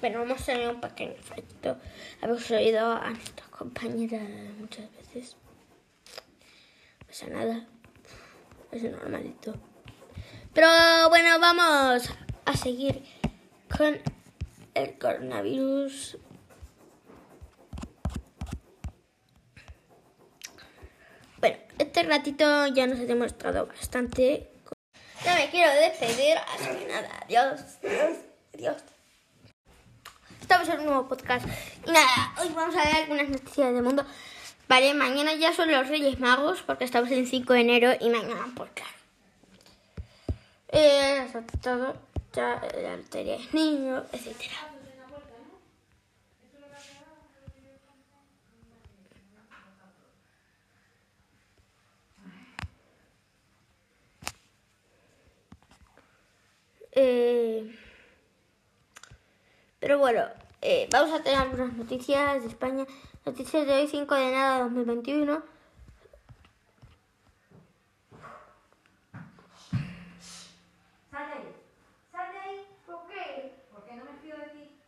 Bueno, vamos a hacer un pequeño efecto. Habéis oído a nuestra compañera muchas veces. No pasa nada. Es normalito. Pero bueno, vamos a seguir con el coronavirus. Bueno, este ratito ya nos ha demostrado bastante. Ya me quiero despedir, así que nada, adiós, adiós, adiós. Estamos en un nuevo podcast. Y nada, hoy vamos a ver algunas noticias del mundo. Vale, mañana ya son los Reyes Magos, porque estamos en 5 de enero y mañana, pues claro. Eh, sobre todo, ya la lotería de niños, etcétera. Eh, pero bueno, eh, vamos a tener algunas noticias de España. Noticias de hoy, 5 de enero de 2021. Sal de ahí. Sal de ahí. ¿Por qué? Porque no me fío de ti.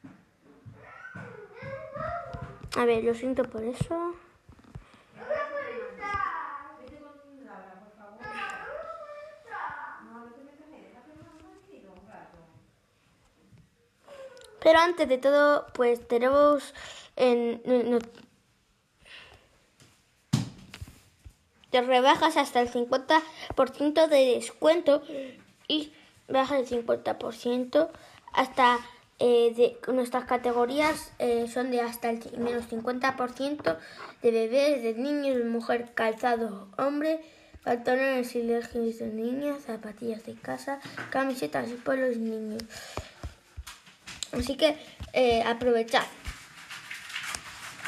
A ver, lo siento por eso. Vete con Laura, por favor. No, no te metas ahí. Déjate un momentito, un rato. Antes de todo, pues tenemos en, te rebajas hasta el 50% de descuento y baja el 50% hasta eh, de nuestras categorías eh, son de hasta el menos 50% de bebés, de niños, mujer, calzado, hombre, pantalones y leggings de niñas, zapatillas de casa, camisetas y polos niños. Así que eh, aprovechad.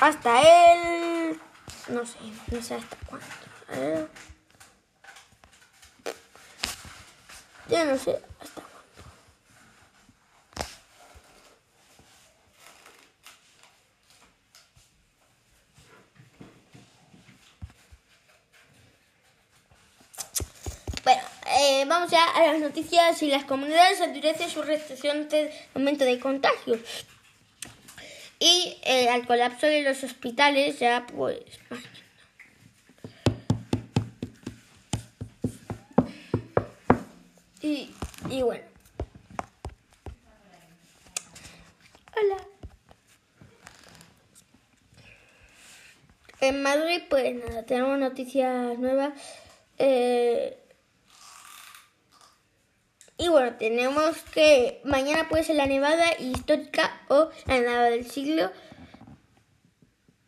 Hasta el... No sé, no sé hasta cuándo. Ver. Yo no sé hasta cuándo. Bueno, eh, vamos ya a las noticias y las comunidades endurecen sus restricciones de momento de contagios. Y eh, al colapso de los hospitales ya pues... Y, y bueno. Hola. En Madrid, pues nada, tenemos noticias nuevas. Eh, y bueno, tenemos que mañana puede ser la nevada histórica o la nevada del siglo.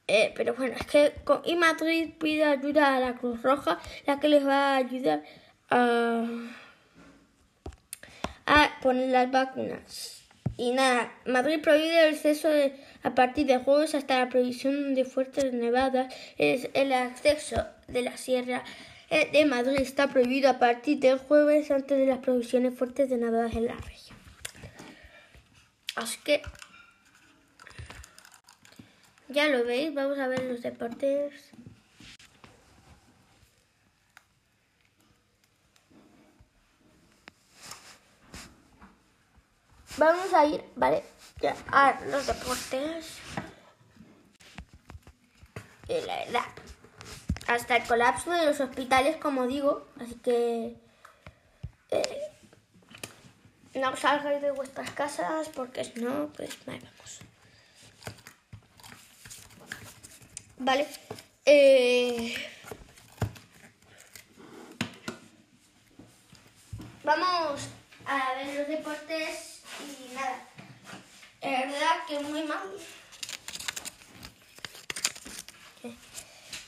Eh, pero bueno, es que con y Madrid pide ayuda a la Cruz Roja, la que les va a ayudar a, a poner las vacunas. Y nada, Madrid prohíbe el acceso de- a partir de jueves hasta la prohibición de fuertes nevadas. Es el acceso de la sierra de Madrid está prohibido a partir del jueves antes de las prohibiciones fuertes de nevadas en la región. Así que ya lo veis, vamos a ver los deportes. Vamos a ir, ¿vale? Ya, a los deportes. Y la verdad, hasta el colapso de los hospitales, como digo, así que eh, no salgáis de vuestras casas porque si no, pues mal vamos. Vale. Eh, vamos a ver los deportes y nada. Es verdad que muy mal.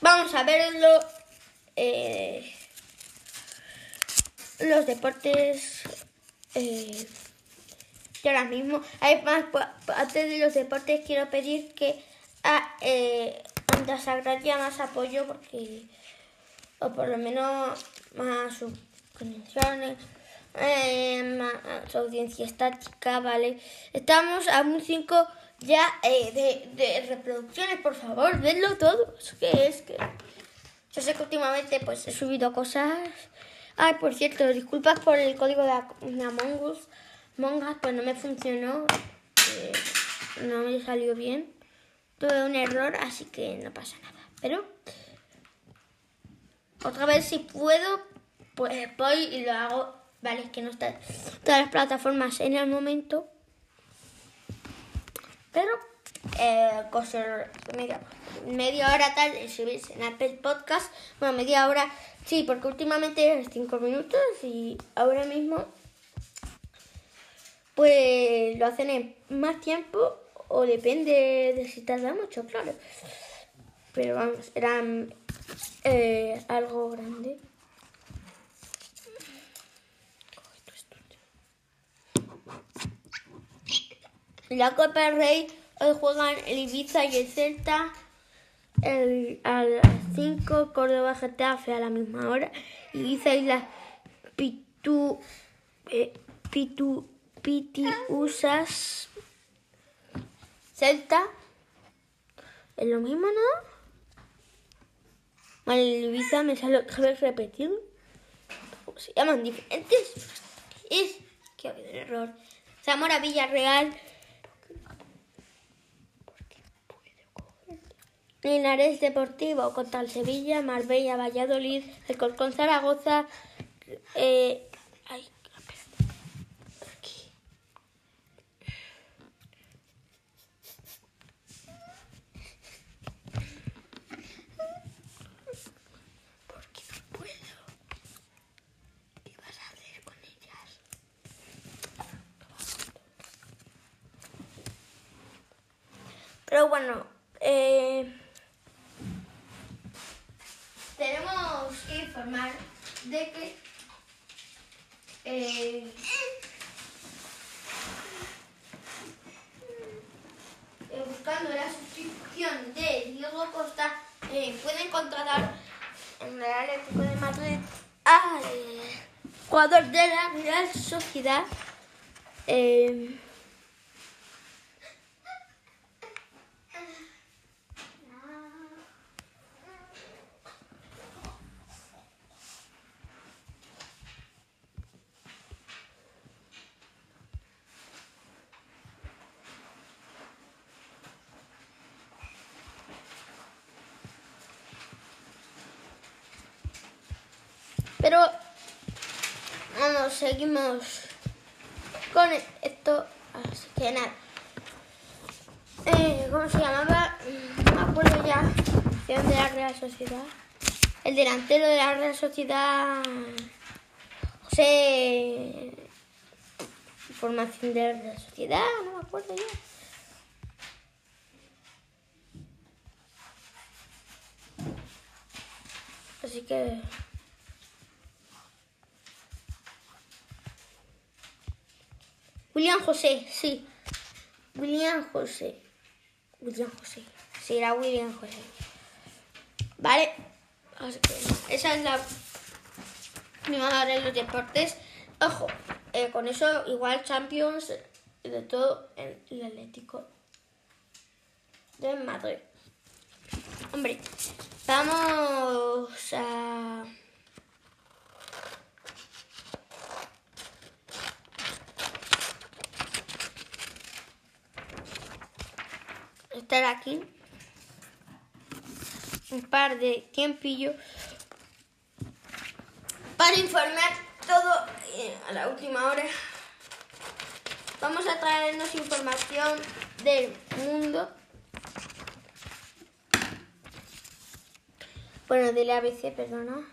Vamos a verlo. eh, los deportes. eh, ahora mismo. Hay más, pa- pa- antes de los deportes, quiero pedir que a eh, Onda Sagraria más apoyo porque. O por lo menos más sus conexiones. eh, más audiencia estática, ¿vale? Estamos a un 5 ya eh, de, reproducciones, por favor, vedlo todo. Es que es que. Yo sé que últimamente pues he subido cosas. Ay, por cierto, disculpas por el código de, de Among Us. Among Us, pues no me funcionó. Eh, no me salió bien. Tuve un error, así que no pasa nada. Pero otra vez si puedo, pues voy y lo hago. Vale, es que no están todas las plataformas en el momento. Pero eh, coser media, hora tarde subirse en Apple Podcast. Bueno, media hora, sí, porque últimamente es 5 minutos y ahora mismo pues lo hacen en más tiempo o depende de si tarda mucho, claro. Pero vamos, era eh, algo grande. La Copa del Rey hoy juegan el Ibiza y el Celta el, a las 5, Córdoba Getafe a la misma hora. Ibiza y las Pitu, eh, Pitu, Pitiusas Celta. ¿Es lo mismo, no? Vale, Ibiza me sale otra repetir. Se llaman diferentes. Es que ha habido error. Zamora Villarreal. Linares Deportivo contra el Sevilla, Marbella, Valladolid, el Colcón Zaragoza. Eh, ay. Aquí. Porque no puedo. ¿Qué vas a hacer con ellas? Pero bueno, eh, tenemos que de que eh, eh, buscando la suscripción de Diego Costa eh, pueden contratar en el Atlético de Madrid al jugador de la Real Sociedad. Pero vamos, seguimos con esto. Así que nada. Eh, ¿Cómo se llamaba? No me acuerdo ya. Formación de la Real Sociedad. El delantero de la Real Sociedad. José. Formación de la Real Sociedad. No me acuerdo ya. Así que. William José, sí. William José. William José. Sí, era William José. Vale. Esa es la primera de los deportes. Ojo, eh, con eso igual Champions y de todo el Atlético de Madrid. Hombre, vamos a... estar aquí un par de tiempillo para informar todo eh, a la última hora. Vamos a traernos información del mundo. Bueno, del ABC, perdona.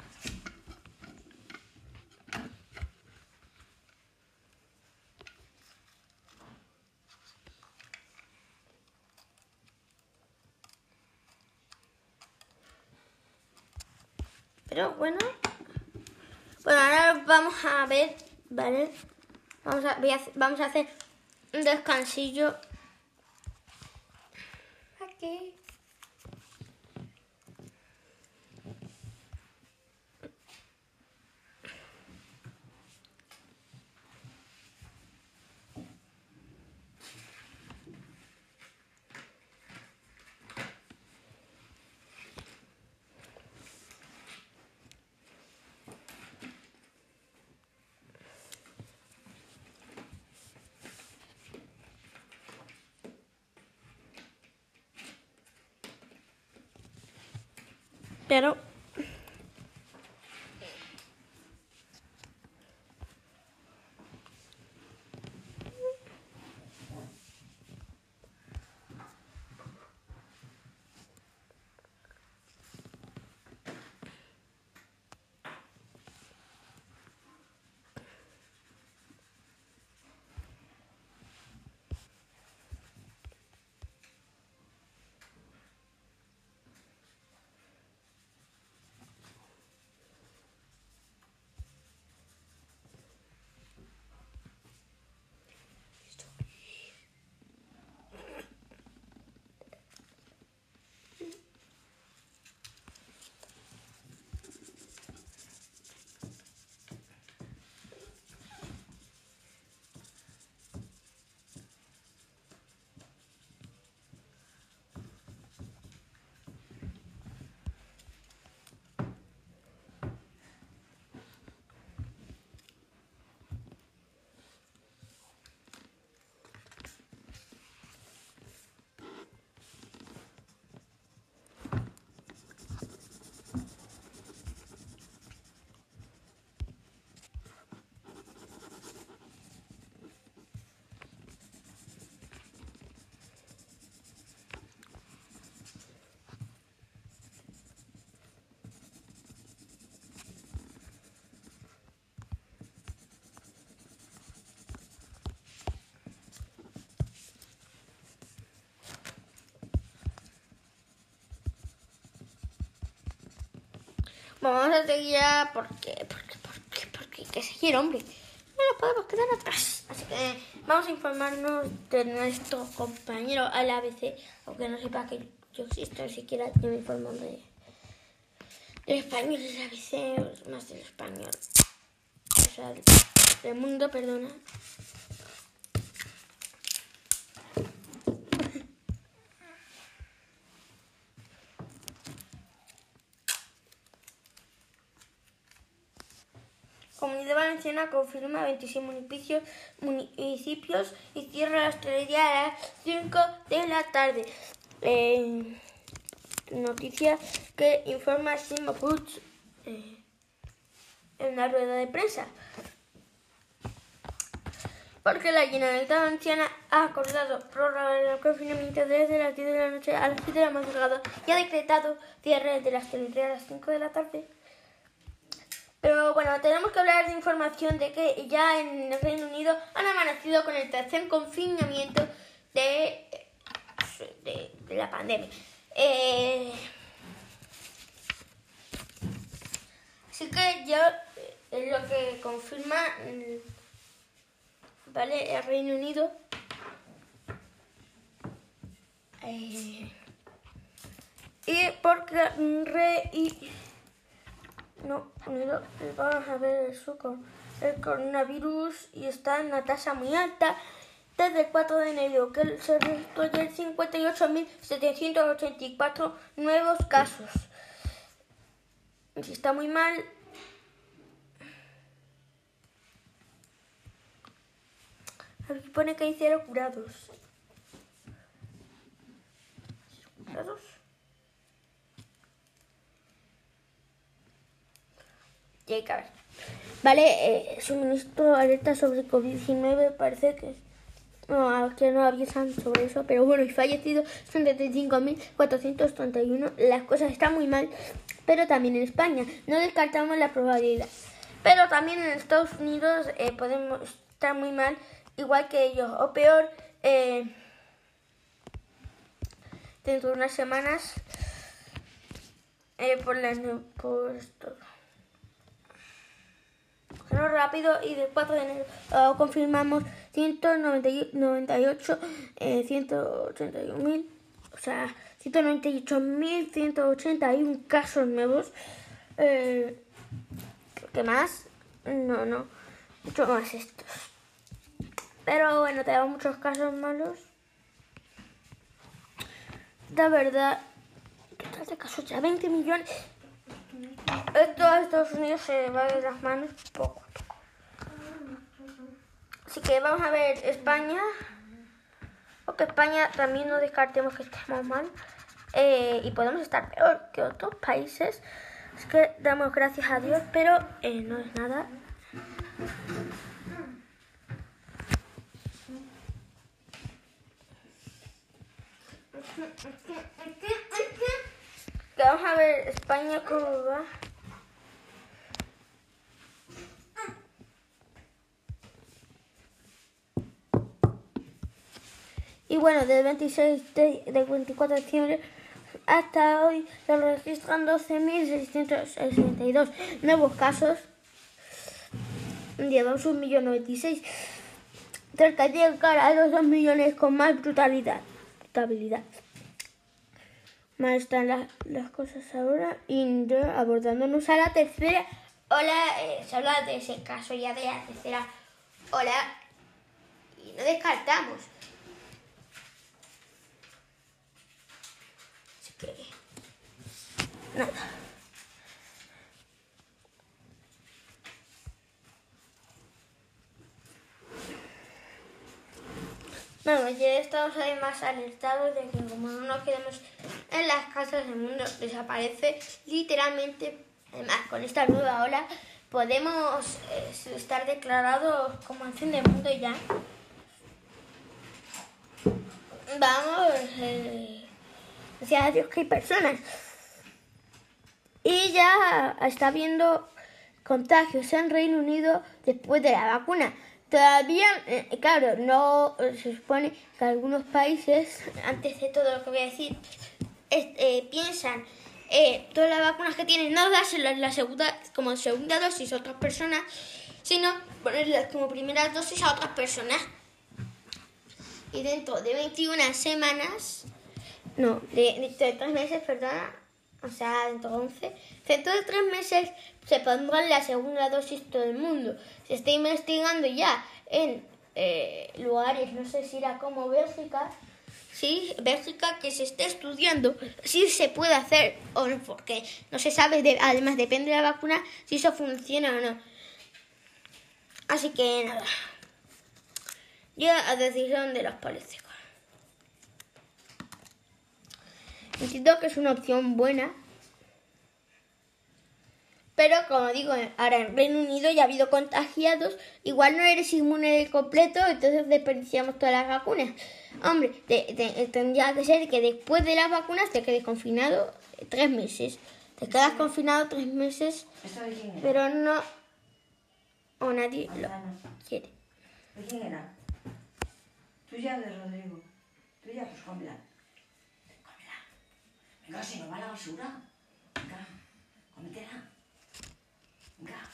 Pero bueno. Bueno, ahora vamos a ver, ¿vale? Vamos a, voy vamos a hacer un descansillo. Pero Vamos a seguir ya porque, porque, porque, porque hay que seguir, hombre. No nos podemos quedar atrás. Así que vamos a informarnos de nuestro compañero al ABC, aunque no sepa que yo existo, siquiera yo me informo de del español del ABC, más del español. O sea, del mundo, perdona. Comunidad Valenciana confirma 26 municipios, y cierra la hostelería a las 5 de la tarde. Eh, noticia que informa Simo Puig eh, en la rueda de prensa. Porque la Generalitat Valenciana ha acordado prorrogar el confinamiento desde las 10 de la noche a las 7 de la madrugada y ha decretado cierre de la hostelería a las 5 de la tarde. Pero bueno, tenemos que hablar de información de que ya en el Reino Unido han amanecido con el tercer confinamiento de, de, la pandemia. Eh, así que ya es lo que confirma ¿vale? el Reino Unido. Eh, y porque re no, unido, vamos a ver el suco. El coronavirus y está en una tasa muy alta desde el 4 de enero, que se registró ya 58.784 nuevos casos. Si está muy mal, aquí pone que hay cero curados. ¿Curados? Ver. Vale, eh, suministro alerta sobre COVID-19, parece que no, que no avisan sobre eso, pero bueno, y fallecidos son de 35.431. Las cosas están muy mal, pero también en España. No descartamos la probabilidad. Pero también en Estados Unidos eh, podemos estar muy mal, igual que ellos, o peor, eh, dentro de unas semanas, eh, por, la, por esto rápido y 4 de enero uh, confirmamos 198, eh, 181.000, o sea, 198.181 casos nuevos. Eh, ¿Qué más? No, no, mucho más estos. Pero bueno, tenemos muchos casos malos. De verdad, total de casos ya 20 millones. Esto a Estados Unidos se va de las manos poco a poco. Así que vamos a ver España. Porque España también no descartemos que estemos mal. eh, y podemos estar peor que otros países. Es que damos gracias a Dios, pero eh, no es nada. Vamos a ver España cómo va. Y bueno, del 26 de, del 24 de diciembre hasta hoy se registran 12.662 nuevos casos. Llevamos un millón noventa Cerca de llegar a los 2 millones con más brutalidad. Brutabilidad. Mal están las, las cosas ahora. Y ya abordándonos a la tercera ola. Eh, se habla de ese caso ya de la tercera ola. Y no descartamos. Así que. Nada. Bueno, ya estamos además alertados de que como no nos quedemos en las casas, el mundo desaparece literalmente. Además, con esta nueva ola podemos eh, estar declarados como fin del mundo ya. Vamos, eh, Dios que hay personas. Y ya está habiendo contagios en Reino Unido después de la vacuna. Todavía, eh, claro, no eh, se supone que algunos países, antes de todo lo que voy a decir, es- eh, piensan eh, todas las vacunas que tienen no dárselas la segunda, como segunda dosis a otras personas, sino ponerlas como primera dosis a otras personas. Y dentro de 21 semanas, no, de, dentro de 3 meses, perdona, o sea, 11, dentro de 3 meses se pondrá la segunda dosis todo el mundo. Se está investigando ya en eh, lugares, no sé si era como Bélgica, sí, Bélgica, que se está estudiando si se puede hacer o no, porque no se sabe, de- además depende de la vacuna, si eso funciona o no. Así que nada, ya a decisión de los políticos. Entiendo que es una opción buena. Pero como digo, ahora en Reino Unido ya ha habido contagiados. Igual no eres inmune del completo, entonces desperdiciamos todas las vacunas. Hombre, te- te- tendría que ser que después de las vacunas te quedes confinado tres meses. Te quedas confinado tres meses, pero no... O nadie lo quiere. ¿De quién era? Tuya de Rodrigo. Tuya, pues no, si no va a la basura. Venga, cómetela. Venga.